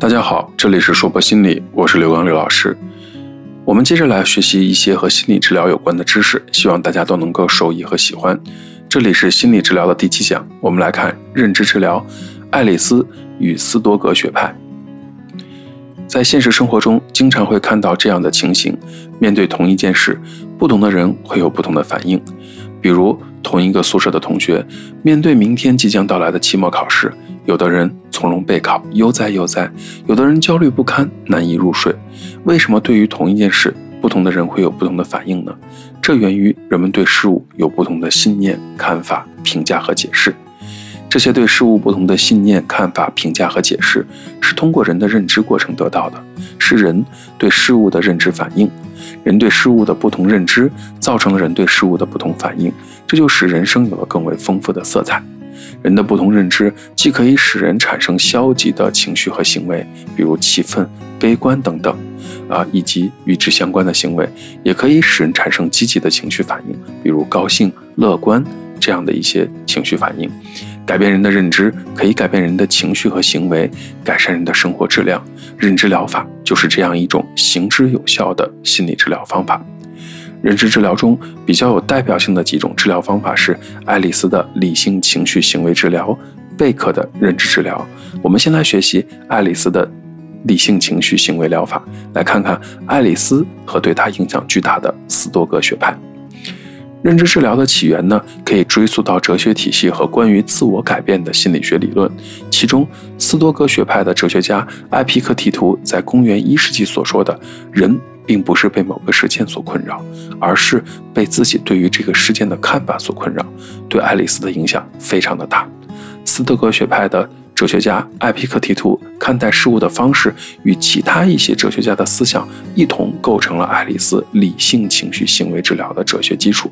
大家好，这里是说博心理，我是刘刚刘老师。我们接着来学习一些和心理治疗有关的知识，希望大家都能够受益和喜欢。这里是心理治疗的第七讲，我们来看认知治疗，爱丽丝与斯多格学派。在现实生活中，经常会看到这样的情形：面对同一件事，不同的人会有不同的反应。比如，同一个宿舍的同学，面对明天即将到来的期末考试，有的人从容备考，悠哉悠哉；有的人焦虑不堪，难以入睡。为什么对于同一件事，不同的人会有不同的反应呢？这源于人们对事物有不同的信念、看法、评价和解释。这些对事物不同的信念、看法、评价和解释，是通过人的认知过程得到的，是人对事物的认知反应。人对事物的不同认知，造成了人对事物的不同反应，这就使人生有了更为丰富的色彩。人的不同认知，既可以使人产生消极的情绪和行为，比如气愤、悲观等等，啊，以及与之相关的行为，也可以使人产生积极的情绪反应，比如高兴、乐观这样的一些情绪反应。改变人的认知，可以改变人的情绪和行为，改善人的生活质量。认知疗法就是这样一种行之有效的心理治疗方法。认知治疗中比较有代表性的几种治疗方法是爱丽丝的理性情绪行为治疗、贝克的认知治疗。我们先来学习爱丽丝的理性情绪行为疗法，来看看爱丽丝和对她影响巨大的斯多格学派。认知治疗的起源呢，可以追溯到哲学体系和关于自我改变的心理学理论。其中，斯多格学派的哲学家埃皮克提图在公元一世纪所说的“人并不是被某个事件所困扰，而是被自己对于这个事件的看法所困扰”，对爱丽丝的影响非常的大。斯多格学派的哲学家艾皮克提图看待事物的方式，与其他一些哲学家的思想一同构成了爱丽丝理性情绪行为治疗的哲学基础。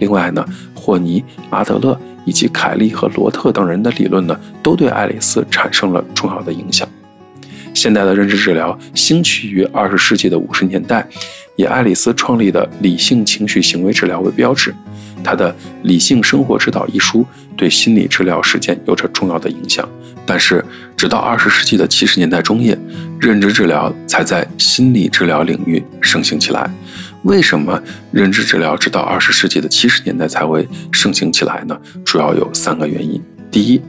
另外呢，霍尼、阿德勒以及凯利和罗特等人的理论呢，都对爱丽丝产生了重要的影响。现代的认知治疗兴起于二十世纪的五十年代，以爱丽丝创立的理性情绪行为治疗为标志。他的《理性生活指导》一书对心理治疗实践有着重要的影响，但是直到二十世纪的七十年代中叶，认知治疗才在心理治疗领域盛行起来。为什么认知治疗直到二十世纪的七十年代才会盛行起来呢？主要有三个原因。第一，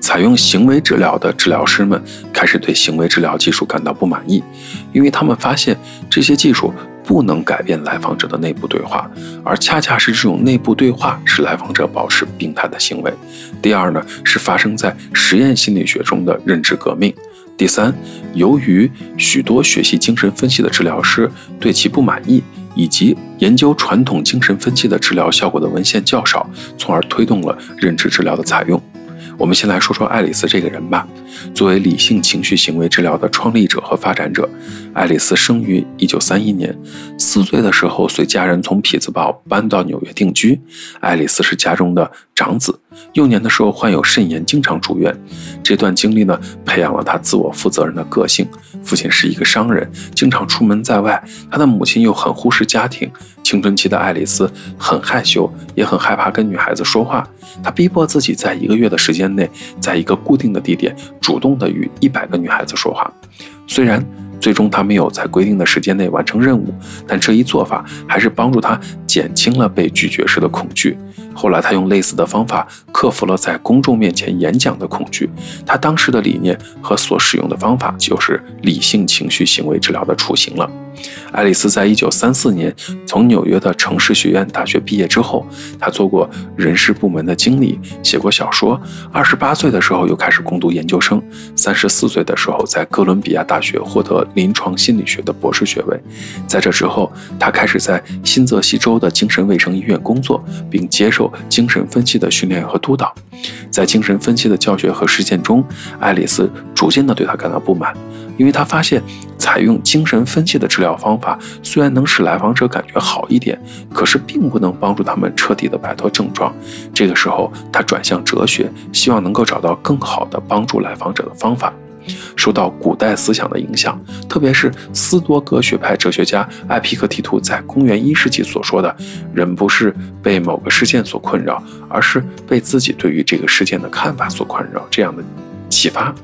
采用行为治疗的治疗师们开始对行为治疗技术感到不满意，因为他们发现这些技术。不能改变来访者的内部对话，而恰恰是这种内部对话使来访者保持病态的行为。第二呢，是发生在实验心理学中的认知革命。第三，由于许多学习精神分析的治疗师对其不满意，以及研究传统精神分析的治疗效果的文献较少，从而推动了认知治疗的采用。我们先来说说爱丽丝这个人吧。作为理性情绪行为治疗的创立者和发展者，爱丽丝生于1931年。四岁的时候，随家人从匹兹堡搬到纽约定居。爱丽丝是家中的长子，幼年的时候患有肾炎，经常住院。这段经历呢，培养了她自我负责任的个性。父亲是一个商人，经常出门在外。她的母亲又很忽视家庭。青春期的爱丽丝很害羞，也很害怕跟女孩子说话。她逼迫自己在一个月的时间内，在一个固定的地点。主动的与一百个女孩子说话，虽然最终他没有在规定的时间内完成任务，但这一做法还是帮助他减轻了被拒绝时的恐惧。后来他用类似的方法克服了在公众面前演讲的恐惧。他当时的理念和所使用的方法就是理性情绪行为治疗的雏形了。爱丽丝在一九三四年从纽约的城市学院大学毕业之后，她做过人事部门的经理，写过小说。二十八岁的时候又开始攻读研究生，三十四岁的时候在哥伦比亚大学获得临床心理学的博士学位。在这之后，她开始在新泽西州的精神卫生医院工作，并接受精神分析的训练和督导。在精神分析的教学和实践中，爱丽丝逐渐地对他感到不满。因为他发现，采用精神分析的治疗方法虽然能使来访者感觉好一点，可是并不能帮助他们彻底的摆脱症状。这个时候，他转向哲学，希望能够找到更好的帮助来访者的方法。受到古代思想的影响，特别是斯多格学派哲学家艾皮克提图在公元一世纪所说的“人不是被某个事件所困扰，而是被自己对于这个事件的看法所困扰”这样的。启发，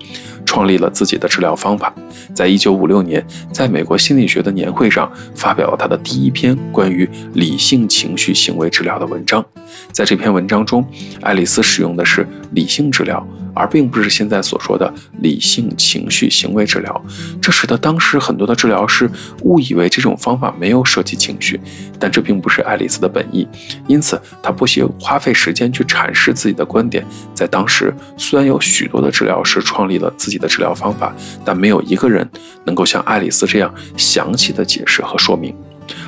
创立了自己的治疗方法。在一九五六年，在美国心理学的年会上，发表了他的第一篇关于理性情绪行为治疗的文章。在这篇文章中，爱丽丝使用的是理性治疗。而并不是现在所说的理性情绪行为治疗，这使得当时很多的治疗师误以为这种方法没有涉及情绪，但这并不是爱丽丝的本意，因此她不惜花费时间去阐释自己的观点。在当时，虽然有许多的治疗师创立了自己的治疗方法，但没有一个人能够像爱丽丝这样详细的解释和说明。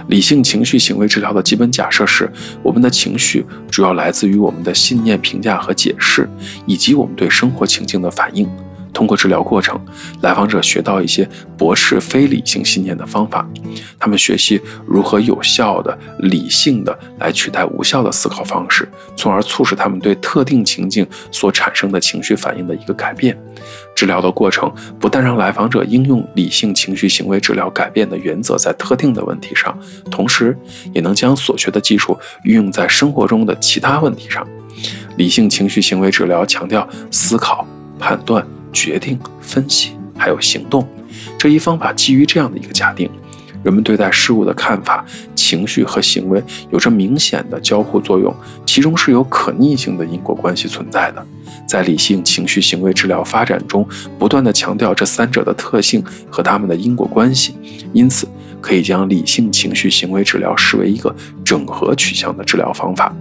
理性情绪行为治疗的基本假设是，我们的情绪主要来自于我们的信念、评价和解释，以及我们对生活情境的反应。通过治疗过程，来访者学到一些驳斥非理性信念的方法。他们学习如何有效的、理性的来取代无效的思考方式，从而促使他们对特定情境所产生的情绪反应的一个改变。治疗的过程不但让来访者应用理性情绪行为治疗改变的原则在特定的问题上，同时也能将所学的技术运用在生活中的其他问题上。理性情绪行为治疗强调思考、判断。决定、分析，还有行动，这一方法基于这样的一个假定：人们对待事物的看法、情绪和行为有着明显的交互作用，其中是有可逆性的因果关系存在的。在理性情绪行为治疗发展中，不断的强调这三者的特性和它们的因果关系，因此可以将理性情绪行为治疗视为一个整合取向的治疗方法。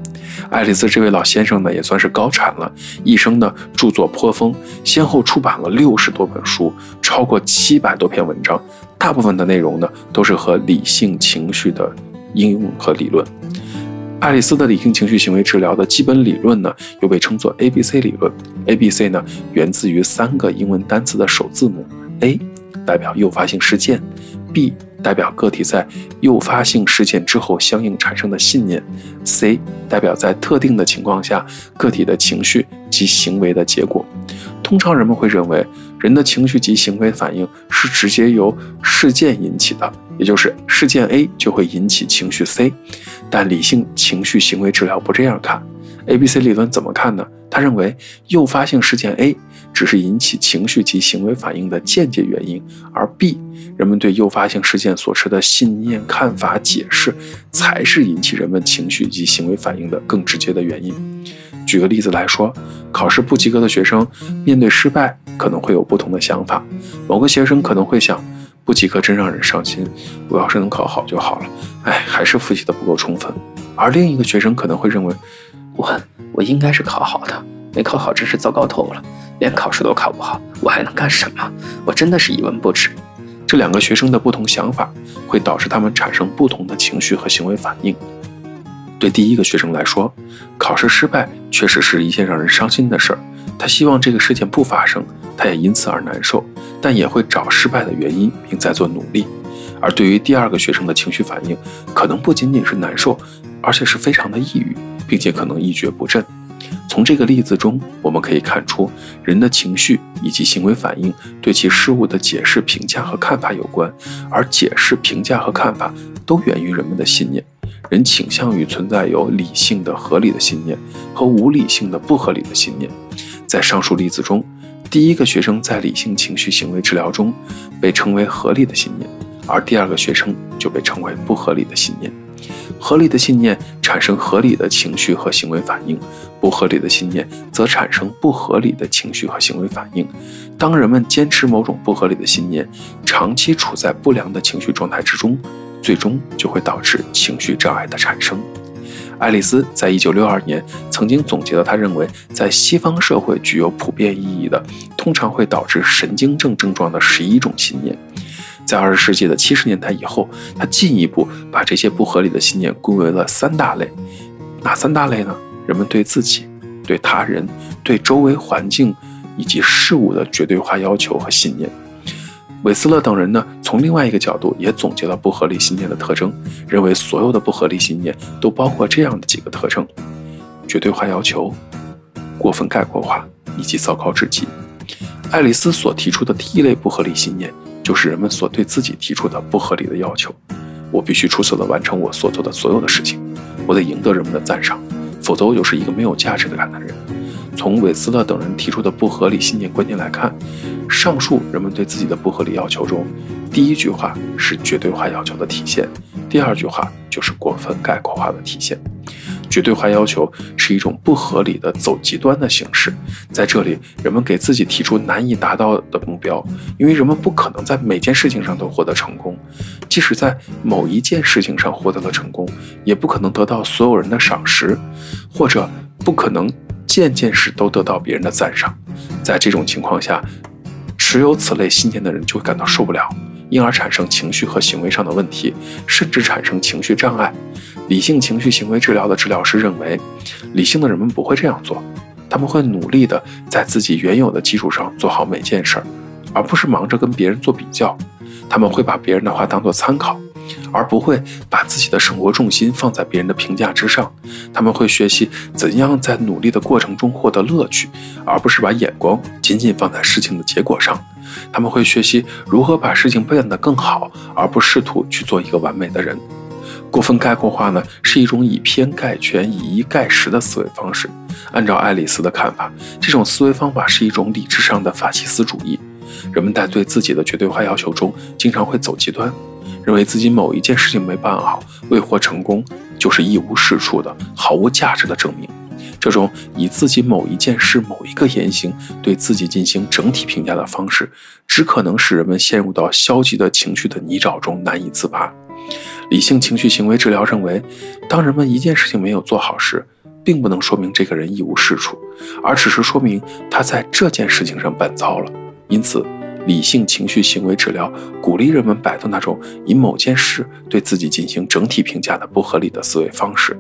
爱丽丝这位老先生呢，也算是高产了，一生呢著作颇丰，先后出版了六十多本书，超过七百多篇文章，大部分的内容呢都是和理性情绪的应用和理论。爱丽丝的理性情绪行为治疗的基本理论呢，又被称作 A B C 理论。A B C 呢，源自于三个英文单词的首字母 A，代表诱发性事件；B。代表个体在诱发性事件之后相应产生的信念，C 代表在特定的情况下个体的情绪及行为的结果。通常人们会认为，人的情绪及行为反应是直接由事件引起的，也就是事件 A 就会引起情绪 C。但理性情绪行为治疗不这样看。A B C 理论怎么看呢？他认为诱发性事件 A 只是引起情绪及行为反应的间接原因，而 B。人们对诱发性事件所持的信念、看法、解释，才是引起人们情绪及行为反应的更直接的原因。举个例子来说，考试不及格的学生面对失败可能会有不同的想法。某个学生可能会想，不及格真让人伤心，我要是能考好就好了。哎，还是复习的不够充分。而另一个学生可能会认为，我我应该是考好的，没考好真是糟糕透了，连考试都考不好，我还能干什么？我真的是一文不值。这两个学生的不同想法，会导致他们产生不同的情绪和行为反应。对第一个学生来说，考试失败确实是一件让人伤心的事儿，他希望这个事件不发生，他也因此而难受，但也会找失败的原因，并在做努力。而对于第二个学生的情绪反应，可能不仅仅是难受，而且是非常的抑郁，并且可能一蹶不振。从这个例子中，我们可以看出，人的情绪以及行为反应对其事物的解释、评价和看法有关，而解释、评价和看法都源于人们的信念。人倾向于存在有理性的、合理的信念和无理性的、不合理的信念。在上述例子中，第一个学生在理性情绪行为治疗中被称为合理的信念，而第二个学生就被称为不合理的信念。合理的信念产生合理的情绪和行为反应，不合理的信念则产生不合理的情绪和行为反应。当人们坚持某种不合理的信念，长期处在不良的情绪状态之中，最终就会导致情绪障碍的产生。爱丽丝在一九六二年曾经总结了他认为在西方社会具有普遍意义的、通常会导致神经症症状的十一种信念。在二十世纪的七十年代以后，他进一步把这些不合理的信念归为了三大类。哪三大类呢？人们对自己、对他人、对周围环境以及事物的绝对化要求和信念。韦斯勒等人呢，从另外一个角度也总结了不合理信念的特征，认为所有的不合理信念都包括这样的几个特征：绝对化要求、过分概括化以及糟糕至极。爱丽丝所提出的第一类不合理信念。就是人们所对自己提出的不合理的要求。我必须出色地完成我所做的所有的事情，我得赢得人们的赞赏，否则我就是一个没有价值的感的人。从韦斯特等人提出的不合理信念观念来看，上述人们对自己的不合理要求中，第一句话是绝对化要求的体现，第二句话就是过分概括化的体现。绝对化要求是一种不合理的走极端的形式，在这里，人们给自己提出难以达到的目标，因为人们不可能在每件事情上都获得成功，即使在某一件事情上获得了成功，也不可能得到所有人的赏识，或者不可能件件事都得到别人的赞赏。在这种情况下，持有此类信念的人就会感到受不了，因而产生情绪和行为上的问题，甚至产生情绪障碍。理性情绪行为治疗的治疗师认为，理性的人们不会这样做，他们会努力的在自己原有的基础上做好每件事儿，而不是忙着跟别人做比较。他们会把别人的话当作参考，而不会把自己的生活重心放在别人的评价之上。他们会学习怎样在努力的过程中获得乐趣，而不是把眼光仅仅放在事情的结果上。他们会学习如何把事情变得更好，而不试图去做一个完美的人。过分概括化呢，是一种以偏概全、以一概十的思维方式。按照爱丽丝的看法，这种思维方法是一种理智上的法西斯主义。人们在对自己的绝对化要求中，经常会走极端，认为自己某一件事情没办好、未获成功，就是一无是处的、毫无价值的证明。这种以自己某一件事、某一个言行对自己进行整体评价的方式，只可能使人们陷入到消极的情绪的泥沼中难以自拔。理性情绪行为治疗认为，当人们一件事情没有做好时，并不能说明这个人一无是处，而只是说明他在这件事情上办糟了。因此，理性情绪行为治疗鼓励人们摆脱那种以某件事对自己进行整体评价的不合理的思维方式，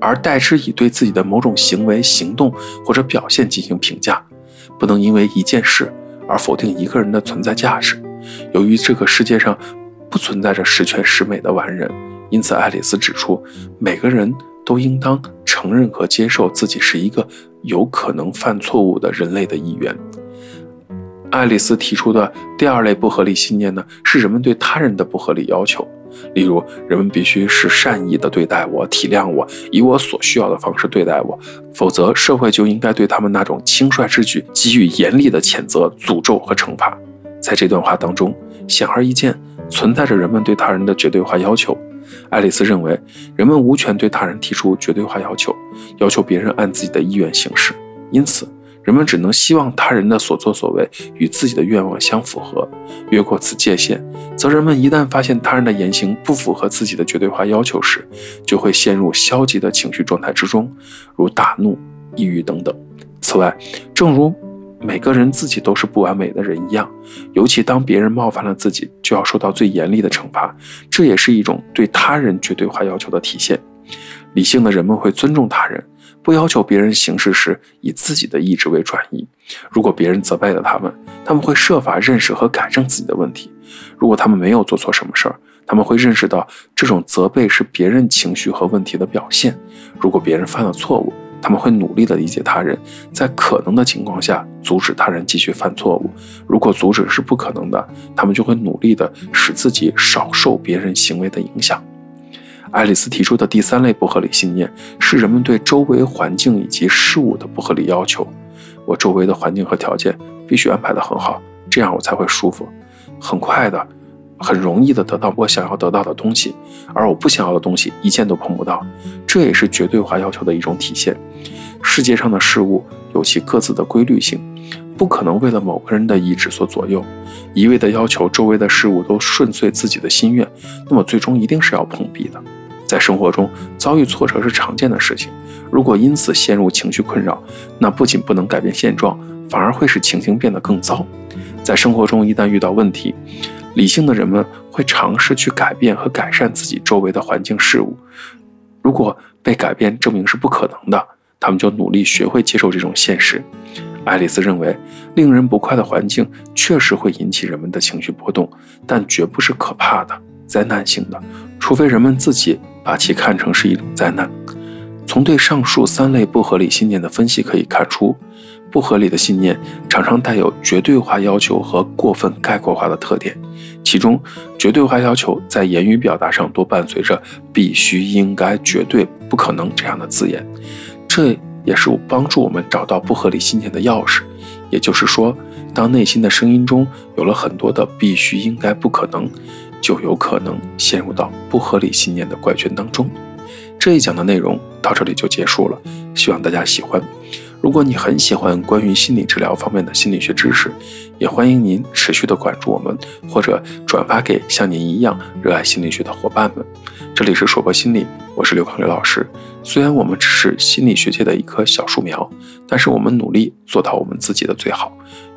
而代之以对自己的某种行为、行动或者表现进行评价。不能因为一件事而否定一个人的存在价值。由于这个世界上。不存在着十全十美的完人，因此爱丽丝指出，每个人都应当承认和接受自己是一个有可能犯错误的人类的一员。爱丽丝提出的第二类不合理信念呢，是人们对他人的不合理要求，例如人们必须是善意的对待我、体谅我，以我所需要的方式对待我，否则社会就应该对他们那种轻率之举给予严厉的谴责、诅咒和惩罚。在这段话当中，显而易见。存在着人们对他人的绝对化要求。爱丽丝认为，人们无权对他人提出绝对化要求，要求别人按自己的意愿行事。因此，人们只能希望他人的所作所为与自己的愿望相符合。越过此界限，则人们一旦发现他人的言行不符合自己的绝对化要求时，就会陷入消极的情绪状态之中，如大怒、抑郁等等。此外，正如每个人自己都是不完美的人一样，尤其当别人冒犯了自己，就要受到最严厉的惩罚。这也是一种对他人绝对化要求的体现。理性的人们会尊重他人，不要求别人行事时以自己的意志为转移。如果别人责备了他们，他们会设法认识和改正自己的问题。如果他们没有做错什么事儿，他们会认识到这种责备是别人情绪和问题的表现。如果别人犯了错误，他们会努力地理解他人，在可能的情况下阻止他人继续犯错误。如果阻止是不可能的，他们就会努力地使自己少受别人行为的影响。爱丽丝提出的第三类不合理信念是人们对周围环境以及事物的不合理要求。我周围的环境和条件必须安排得很好，这样我才会舒服，很快的。很容易的得到我想要得到的东西，而我不想要的东西一件都碰不到，这也是绝对化要求的一种体现。世界上的事物有其各自的规律性，不可能为了某个人的意志所左右，一味的要求周围的事物都顺遂自己的心愿，那么最终一定是要碰壁的。在生活中遭遇挫折是常见的事情，如果因此陷入情绪困扰，那不仅不能改变现状，反而会使情形变得更糟。在生活中一旦遇到问题，理性的人们会尝试去改变和改善自己周围的环境事物。如果被改变证明是不可能的，他们就努力学会接受这种现实。爱丽丝认为，令人不快的环境确实会引起人们的情绪波动，但绝不是可怕的、灾难性的，除非人们自己把其看成是一种灾难。从对上述三类不合理信念的分析可以看出。不合理的信念常常带有绝对化要求和过分概括化的特点，其中绝对化要求在言语表达上多伴随着“必须”“应该”“绝对”“不可能”这样的字眼，这也是帮助我们找到不合理信念的钥匙。也就是说，当内心的声音中有了很多的必须、应该、不可能，就有可能陷入到不合理信念的怪圈当中。这一讲的内容到这里就结束了，希望大家喜欢。如果你很喜欢关于心理治疗方面的心理学知识，也欢迎您持续的关注我们，或者转发给像您一样热爱心理学的伙伴们。这里是硕博心理，我是刘康刘老师。虽然我们只是心理学界的一棵小树苗，但是我们努力做到我们自己的最好，